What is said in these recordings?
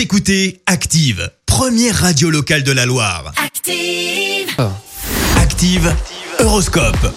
Vous écoutez Active, première radio locale de la Loire. Active. Active, Horoscope.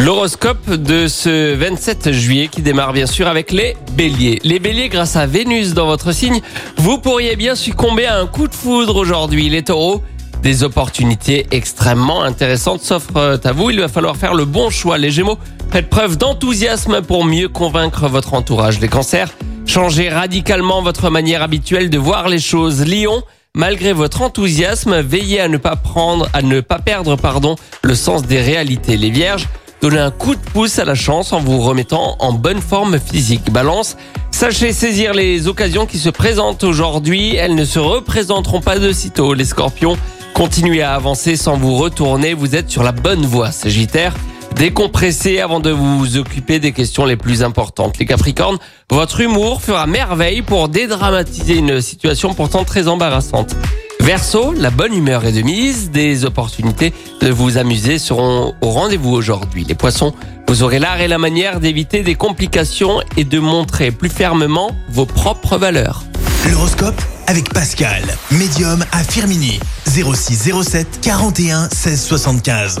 L'horoscope de ce 27 juillet qui démarre bien sûr avec les béliers. Les béliers, grâce à Vénus dans votre signe, vous pourriez bien succomber à un coup de foudre aujourd'hui. Les taureaux, des opportunités extrêmement intéressantes s'offrent à vous. Il va falloir faire le bon choix. Les gémeaux, faites preuve d'enthousiasme pour mieux convaincre votre entourage. Les cancers, changez radicalement votre manière habituelle de voir les choses. Lion, Malgré votre enthousiasme, veillez à ne pas prendre, à ne pas perdre, pardon, le sens des réalités. Les vierges, donnez un coup de pouce à la chance en vous remettant en bonne forme physique. Balance, sachez saisir les occasions qui se présentent aujourd'hui. Elles ne se représenteront pas de sitôt. Les scorpions, continuez à avancer sans vous retourner. Vous êtes sur la bonne voie. Sagittaire, décompressez avant de vous occuper des questions les plus importantes. Les Capricornes, votre humour fera merveille pour dédramatiser une situation pourtant très embarrassante. Verseau, la bonne humeur est de mise, des opportunités de vous amuser seront au rendez-vous aujourd'hui. Les poissons, vous aurez l'art et la manière d'éviter des complications et de montrer plus fermement vos propres valeurs. L'horoscope avec Pascal, médium à Firmini. 06 07 41 16 75.